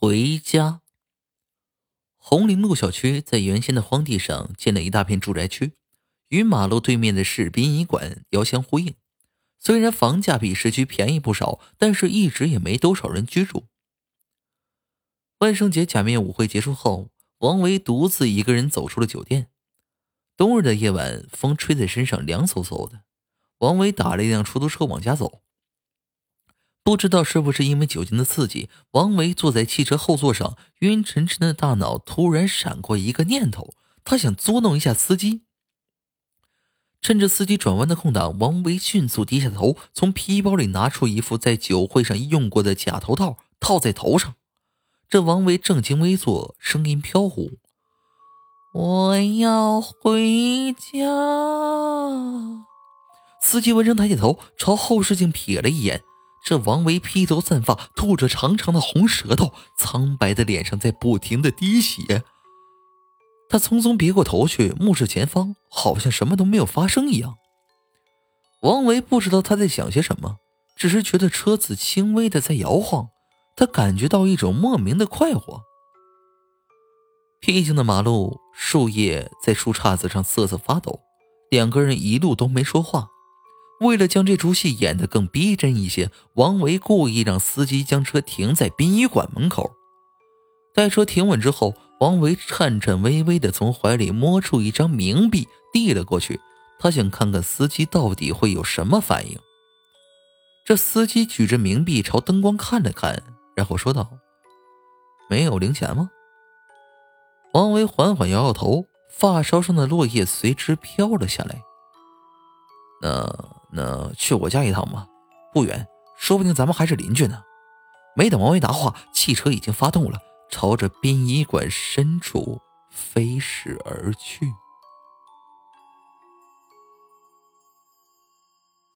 回家。红陵路小区在原先的荒地上建了一大片住宅区，与马路对面的市殡仪馆遥相呼应。虽然房价比市区便宜不少，但是一直也没多少人居住。万圣节假面舞会结束后，王维独自一个人走出了酒店。冬日的夜晚，风吹在身上凉飕飕的。王维打了一辆出租车往家走。不知道是不是因为酒精的刺激，王维坐在汽车后座上，晕沉沉的大脑突然闪过一个念头，他想捉弄一下司机。趁着司机转弯的空档，王维迅速低下头，从皮包里拿出一副在酒会上用过的假头套，套在头上。这王维正襟危坐，声音飘忽：“我要回家。”司机闻声抬起头，朝后视镜瞥了一眼。这王维披头散发，吐着长长的红舌头，苍白的脸上在不停的滴血。他匆匆别过头去，目视前方，好像什么都没有发生一样。王维不知道他在想些什么，只是觉得车子轻微的在摇晃，他感觉到一种莫名的快活。僻静的马路，树叶在树杈子上瑟瑟发抖，两个人一路都没说话。为了将这出戏演得更逼真一些，王维故意让司机将车停在殡仪馆门口。待车停稳之后，王维颤颤巍巍地从怀里摸出一张冥币，递了过去。他想看看司机到底会有什么反应。这司机举着冥币朝灯光看了看，然后说道：“没有零钱吗？”王维缓缓摇摇头，发梢上的落叶随之飘了下来。那。那去我家一趟吧，不远，说不定咱们还是邻居呢。没等王维答话，汽车已经发动了，朝着殡仪馆深处飞驶而去。